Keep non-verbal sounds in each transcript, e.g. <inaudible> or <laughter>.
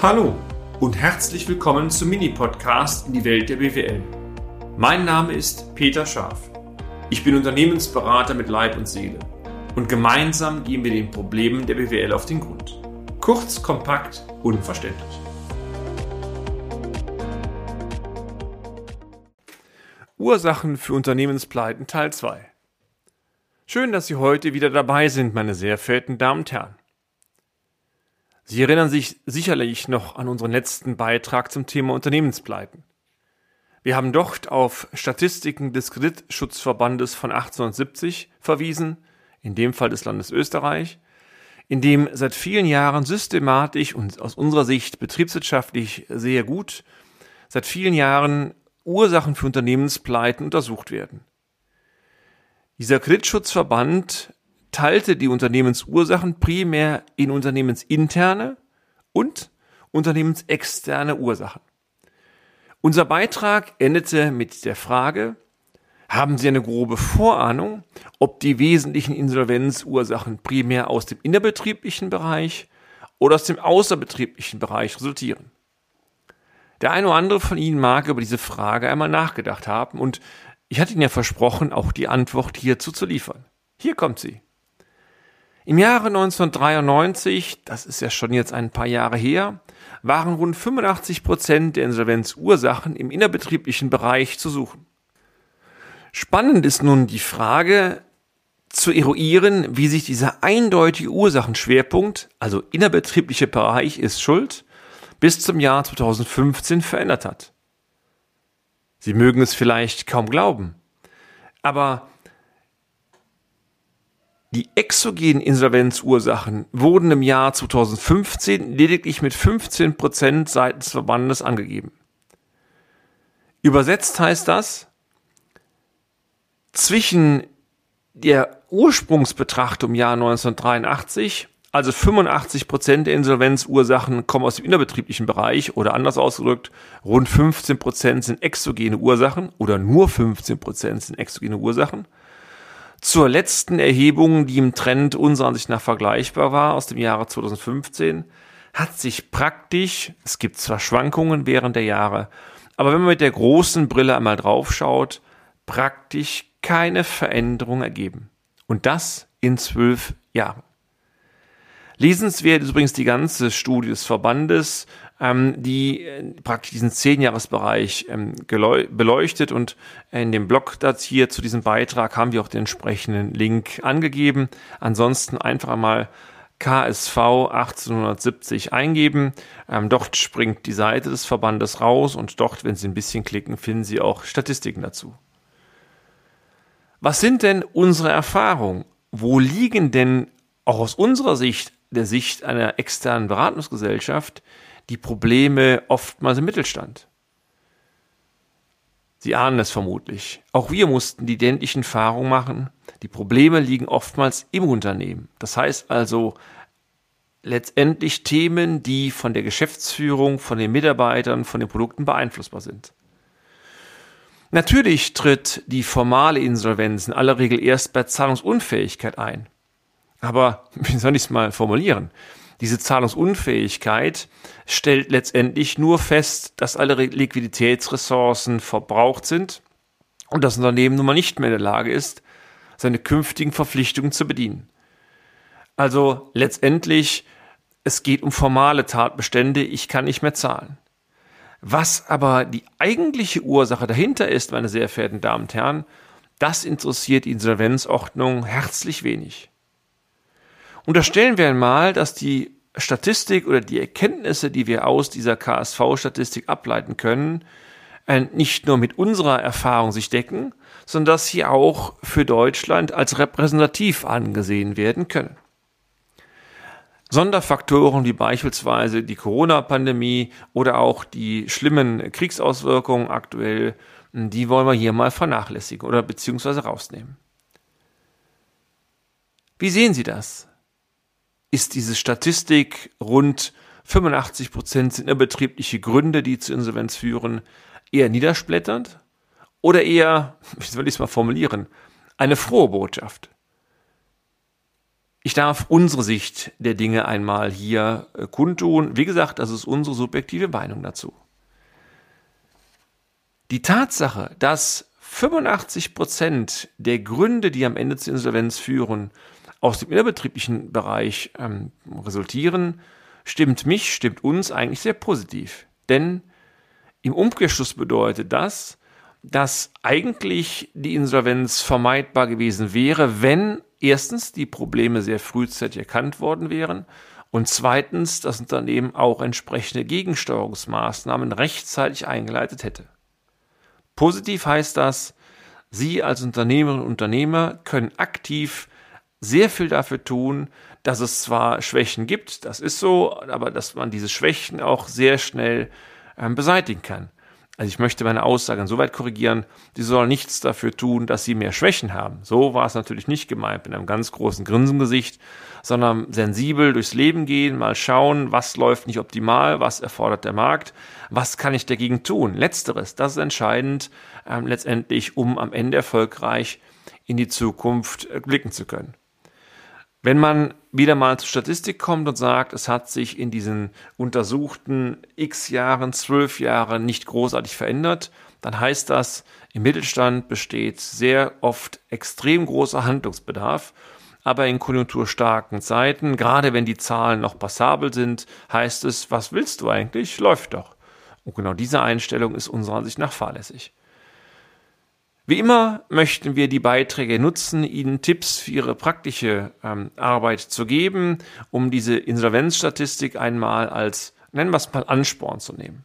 Hallo und herzlich willkommen zum Mini-Podcast in die Welt der BWL. Mein Name ist Peter Scharf. Ich bin Unternehmensberater mit Leib und Seele und gemeinsam gehen wir den Problemen der BWL auf den Grund. Kurz, kompakt, unverständlich. Ursachen für Unternehmenspleiten Teil 2. Schön, dass Sie heute wieder dabei sind, meine sehr verehrten Damen und Herren. Sie erinnern sich sicherlich noch an unseren letzten Beitrag zum Thema Unternehmenspleiten. Wir haben dort auf Statistiken des Kreditschutzverbandes von 1870 verwiesen, in dem Fall des Landes Österreich, in dem seit vielen Jahren systematisch und aus unserer Sicht betriebswirtschaftlich sehr gut seit vielen Jahren Ursachen für Unternehmenspleiten untersucht werden. Dieser Kreditschutzverband teilte die Unternehmensursachen primär in unternehmensinterne und unternehmensexterne Ursachen. Unser Beitrag endete mit der Frage, haben Sie eine grobe Vorahnung, ob die wesentlichen Insolvenzursachen primär aus dem innerbetrieblichen Bereich oder aus dem außerbetrieblichen Bereich resultieren? Der eine oder andere von Ihnen mag über diese Frage einmal nachgedacht haben und ich hatte Ihnen ja versprochen, auch die Antwort hierzu zu liefern. Hier kommt sie. Im Jahre 1993, das ist ja schon jetzt ein paar Jahre her, waren rund 85 Prozent der Insolvenzursachen im innerbetrieblichen Bereich zu suchen. Spannend ist nun die Frage zu eruieren, wie sich dieser eindeutige Ursachenschwerpunkt, also innerbetriebliche Bereich ist schuld, bis zum Jahr 2015 verändert hat. Sie mögen es vielleicht kaum glauben, aber die exogenen Insolvenzursachen wurden im Jahr 2015 lediglich mit 15 Prozent seitens des Verbandes angegeben. Übersetzt heißt das, zwischen der Ursprungsbetrachtung im Jahr 1983, also 85 Prozent der Insolvenzursachen kommen aus dem innerbetrieblichen Bereich oder anders ausgedrückt, rund 15 Prozent sind exogene Ursachen oder nur 15 Prozent sind exogene Ursachen zur letzten Erhebung, die im Trend unserer Ansicht nach vergleichbar war, aus dem Jahre 2015, hat sich praktisch, es gibt zwar Schwankungen während der Jahre, aber wenn man mit der großen Brille einmal draufschaut, praktisch keine Veränderung ergeben. Und das in zwölf Jahren. Lesenswert ist übrigens die ganze Studie des Verbandes, ähm, die äh, praktisch diesen Zehnjahresbereich ähm, beleuchtet und in dem Blog das hier zu diesem Beitrag haben wir auch den entsprechenden Link angegeben. Ansonsten einfach einmal KSV 1870 eingeben. Ähm, dort springt die Seite des Verbandes raus und dort, wenn Sie ein bisschen klicken, finden Sie auch Statistiken dazu. Was sind denn unsere Erfahrungen? Wo liegen denn auch aus unserer Sicht der Sicht einer externen Beratungsgesellschaft die Probleme oftmals im Mittelstand. Sie ahnen es vermutlich. Auch wir mussten die identischen Erfahrungen machen. Die Probleme liegen oftmals im Unternehmen. Das heißt also letztendlich Themen, die von der Geschäftsführung, von den Mitarbeitern, von den Produkten beeinflussbar sind. Natürlich tritt die formale Insolvenz in aller Regel erst bei Zahlungsunfähigkeit ein. Aber <laughs> wie soll ich es mal formulieren? Diese Zahlungsunfähigkeit stellt letztendlich nur fest, dass alle Liquiditätsressourcen verbraucht sind und das Unternehmen nun mal nicht mehr in der Lage ist, seine künftigen Verpflichtungen zu bedienen. Also letztendlich, es geht um formale Tatbestände, ich kann nicht mehr zahlen. Was aber die eigentliche Ursache dahinter ist, meine sehr verehrten Damen und Herren, das interessiert die Insolvenzordnung herzlich wenig. Unterstellen wir einmal, dass die Statistik oder die Erkenntnisse, die wir aus dieser KSV-Statistik ableiten können, äh, nicht nur mit unserer Erfahrung sich decken, sondern dass sie auch für Deutschland als repräsentativ angesehen werden können. Sonderfaktoren wie beispielsweise die Corona-Pandemie oder auch die schlimmen Kriegsauswirkungen aktuell, die wollen wir hier mal vernachlässigen oder beziehungsweise rausnehmen. Wie sehen Sie das? Ist diese Statistik rund 85 Prozent sind innerbetriebliche Gründe, die zu Insolvenz führen, eher niedersplätternd oder eher, <laughs> wie soll ich es mal formulieren, eine frohe Botschaft? Ich darf unsere Sicht der Dinge einmal hier äh, kundtun. Wie gesagt, das ist unsere subjektive Meinung dazu. Die Tatsache, dass 85 Prozent der Gründe, die am Ende zur Insolvenz führen, aus dem innerbetrieblichen Bereich ähm, resultieren, stimmt mich, stimmt uns eigentlich sehr positiv. Denn im Umkehrschluss bedeutet das, dass eigentlich die Insolvenz vermeidbar gewesen wäre, wenn erstens die Probleme sehr frühzeitig erkannt worden wären und zweitens das Unternehmen auch entsprechende Gegensteuerungsmaßnahmen rechtzeitig eingeleitet hätte. Positiv heißt das, Sie als Unternehmerinnen und Unternehmer können aktiv sehr viel dafür tun, dass es zwar Schwächen gibt, das ist so, aber dass man diese Schwächen auch sehr schnell ähm, beseitigen kann. Also ich möchte meine Aussage insoweit korrigieren, die soll nichts dafür tun, dass sie mehr Schwächen haben. So war es natürlich nicht gemeint mit einem ganz großen Grinsengesicht, sondern sensibel durchs Leben gehen, mal schauen, was läuft nicht optimal, was erfordert der Markt, was kann ich dagegen tun. Letzteres, das ist entscheidend ähm, letztendlich, um am Ende erfolgreich in die Zukunft äh, blicken zu können. Wenn man wieder mal zur Statistik kommt und sagt, es hat sich in diesen untersuchten x Jahren, zwölf Jahren nicht großartig verändert, dann heißt das, im Mittelstand besteht sehr oft extrem großer Handlungsbedarf. Aber in konjunkturstarken Zeiten, gerade wenn die Zahlen noch passabel sind, heißt es, was willst du eigentlich? Läuft doch. Und genau diese Einstellung ist unserer Ansicht nach fahrlässig. Wie immer möchten wir die Beiträge nutzen, Ihnen Tipps für Ihre praktische ähm, Arbeit zu geben, um diese Insolvenzstatistik einmal als, nennen wir es mal, Ansporn zu nehmen.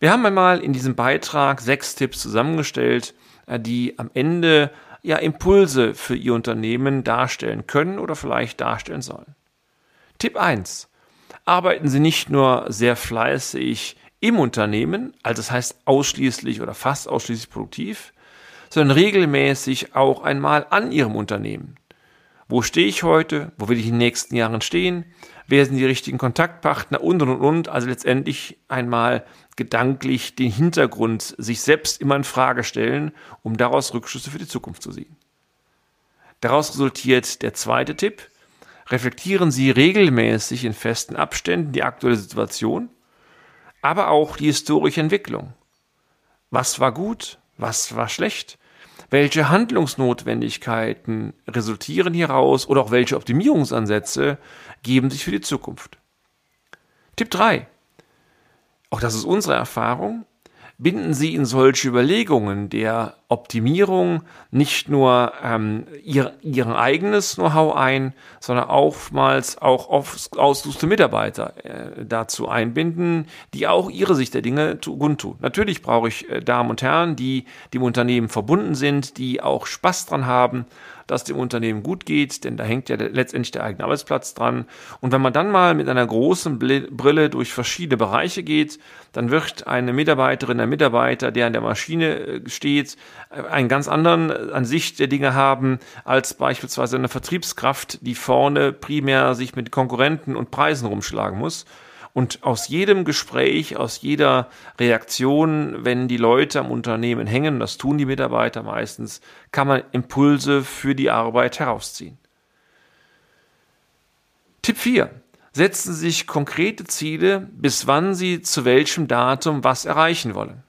Wir haben einmal in diesem Beitrag sechs Tipps zusammengestellt, äh, die am Ende ja Impulse für Ihr Unternehmen darstellen können oder vielleicht darstellen sollen. Tipp 1. Arbeiten Sie nicht nur sehr fleißig im Unternehmen, also das heißt ausschließlich oder fast ausschließlich produktiv, sondern regelmäßig auch einmal an Ihrem Unternehmen. Wo stehe ich heute? Wo will ich in den nächsten Jahren stehen? Wer sind die richtigen Kontaktpartner? Und, und, und. Also letztendlich einmal gedanklich den Hintergrund sich selbst immer in Frage stellen, um daraus Rückschlüsse für die Zukunft zu ziehen. Daraus resultiert der zweite Tipp. Reflektieren Sie regelmäßig in festen Abständen die aktuelle Situation, aber auch die historische Entwicklung. Was war gut? Was war schlecht? Welche Handlungsnotwendigkeiten resultieren hieraus oder auch welche Optimierungsansätze geben sich für die Zukunft? Tipp 3. Auch das ist unsere Erfahrung binden Sie in solche Überlegungen der Optimierung nicht nur ähm, ihr, Ihr eigenes Know-how ein, sondern oftmals auch ausgesuchte Mitarbeiter äh, dazu einbinden, die auch ihre Sicht der Dinge kundtun. Natürlich brauche ich äh, Damen und Herren, die dem Unternehmen verbunden sind, die auch Spaß dran haben, dass dem Unternehmen gut geht, denn da hängt ja letztendlich der eigene Arbeitsplatz dran. Und wenn man dann mal mit einer großen Brille durch verschiedene Bereiche geht, dann wird eine Mitarbeiterin, ein Mitarbeiter, der an der Maschine äh, steht, äh, einen ganz anderen äh, Ansicht der Dinge haben als beispielsweise eine Vertriebskraft, die vorne primär sich mit Konkurrenten und Preisen rumschlagen muss. Und aus jedem Gespräch, aus jeder Reaktion, wenn die Leute am Unternehmen hängen, das tun die Mitarbeiter meistens, kann man Impulse für die Arbeit herausziehen. Tipp 4. Setzen Sie sich konkrete Ziele, bis wann Sie zu welchem Datum was erreichen wollen.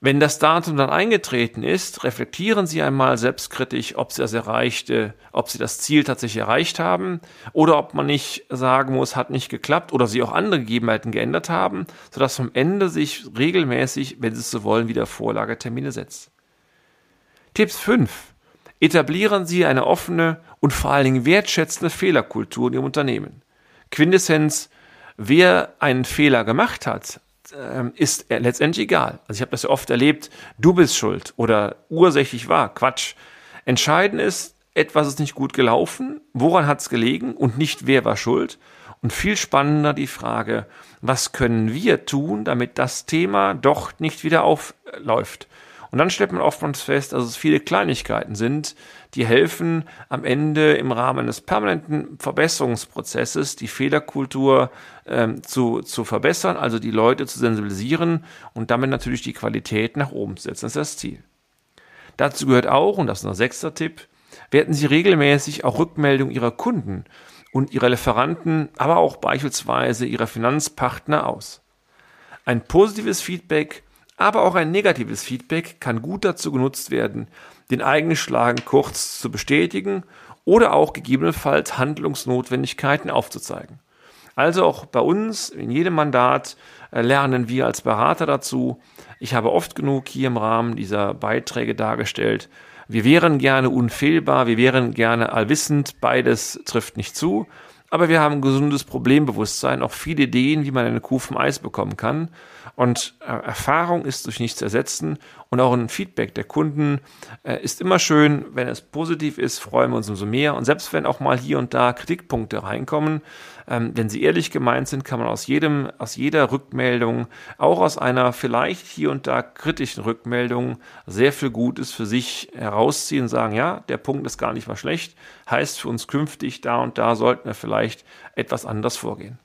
Wenn das Datum dann eingetreten ist, reflektieren Sie einmal selbstkritisch, ob Sie das erreichte, ob Sie das Ziel tatsächlich erreicht haben oder ob man nicht sagen muss, hat nicht geklappt oder Sie auch andere Gegebenheiten geändert haben, sodass am Ende sich regelmäßig, wenn Sie es so wollen, wieder Vorlagetermine setzt. Tipps 5. Etablieren Sie eine offene und vor allen Dingen wertschätzende Fehlerkultur in Ihrem Unternehmen. Quintessenz, wer einen Fehler gemacht hat, ähm, ist letztendlich egal. Also ich habe das ja oft erlebt, du bist schuld oder ursächlich war. Quatsch. Entscheidend ist, etwas ist nicht gut gelaufen, woran hat es gelegen und nicht wer war schuld. Und viel spannender die Frage, was können wir tun, damit das Thema doch nicht wieder aufläuft. Und dann stellt man oftmals fest, dass es viele Kleinigkeiten sind, die helfen, am Ende im Rahmen des permanenten Verbesserungsprozesses die Fehlerkultur ähm, zu, zu verbessern, also die Leute zu sensibilisieren und damit natürlich die Qualität nach oben zu setzen. Das ist das Ziel. Dazu gehört auch, und das ist ein sechster Tipp, werten Sie regelmäßig auch Rückmeldungen Ihrer Kunden und Ihrer Lieferanten, aber auch beispielsweise Ihrer Finanzpartner aus. Ein positives Feedback, aber auch ein negatives Feedback kann gut dazu genutzt werden, den eigenen Schlagen kurz zu bestätigen oder auch gegebenenfalls Handlungsnotwendigkeiten aufzuzeigen. Also auch bei uns in jedem Mandat äh, lernen wir als Berater dazu. Ich habe oft genug hier im Rahmen dieser Beiträge dargestellt. Wir wären gerne unfehlbar, wir wären gerne allwissend, beides trifft nicht zu. Aber wir haben ein gesundes Problembewusstsein, auch viele Ideen, wie man eine Kuh vom Eis bekommen kann. Und äh, Erfahrung ist durch nichts ersetzen und auch ein Feedback der Kunden äh, ist immer schön. Wenn es positiv ist, freuen wir uns umso mehr. Und selbst wenn auch mal hier und da Kritikpunkte reinkommen, ähm, wenn sie ehrlich gemeint sind, kann man aus jedem, aus jeder Rückmeldung, auch aus einer vielleicht hier und da kritischen Rückmeldung, sehr viel Gutes für sich herausziehen und sagen, ja, der Punkt ist gar nicht mal schlecht, heißt für uns künftig, da und da sollten wir vielleicht etwas anders vorgehen.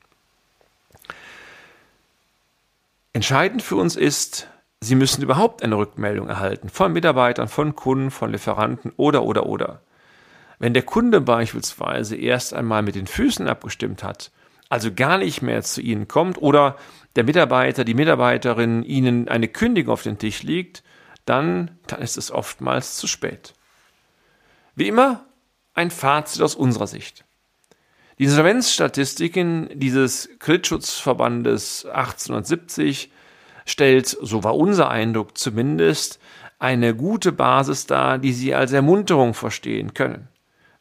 Entscheidend für uns ist, Sie müssen überhaupt eine Rückmeldung erhalten von Mitarbeitern, von Kunden, von Lieferanten oder oder oder. Wenn der Kunde beispielsweise erst einmal mit den Füßen abgestimmt hat, also gar nicht mehr zu Ihnen kommt oder der Mitarbeiter, die Mitarbeiterin Ihnen eine Kündigung auf den Tisch legt, dann, dann ist es oftmals zu spät. Wie immer ein Fazit aus unserer Sicht. Die Insolvenzstatistiken dieses Kreditschutzverbandes 1870 stellt, so war unser Eindruck zumindest, eine gute Basis dar, die Sie als Ermunterung verstehen können.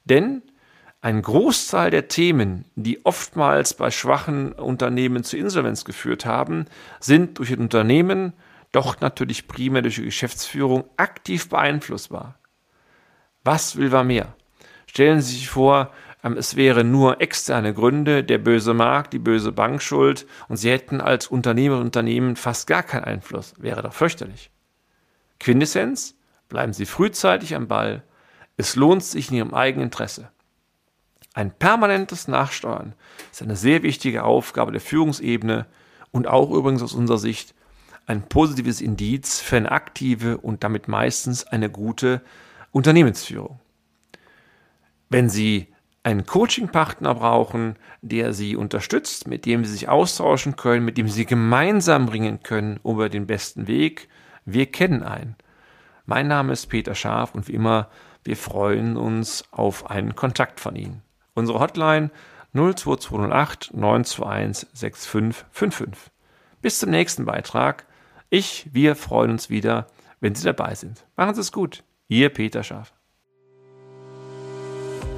Denn ein Großteil der Themen, die oftmals bei schwachen Unternehmen zur Insolvenz geführt haben, sind durch ein Unternehmen, doch natürlich primär durch die Geschäftsführung, aktiv beeinflussbar. Was will man mehr? Stellen Sie sich vor, es wären nur externe Gründe, der böse Markt, die böse Bankschuld und sie hätten als Unternehmer und Unternehmen fast gar keinen Einfluss. Wäre doch fürchterlich. Quintessenz? Bleiben Sie frühzeitig am Ball. Es lohnt sich in Ihrem eigenen Interesse. Ein permanentes Nachsteuern ist eine sehr wichtige Aufgabe der Führungsebene und auch übrigens aus unserer Sicht ein positives Indiz für eine aktive und damit meistens eine gute Unternehmensführung. Wenn Sie einen Coaching-Partner brauchen, der sie unterstützt, mit dem sie sich austauschen können, mit dem sie gemeinsam bringen können über den besten Weg. Wir kennen einen. Mein Name ist Peter Scharf und wie immer, wir freuen uns auf einen Kontakt von Ihnen. Unsere Hotline 02208 921 6555. Bis zum nächsten Beitrag. Ich, wir freuen uns wieder, wenn Sie dabei sind. Machen Sie es gut. Ihr Peter Scharf.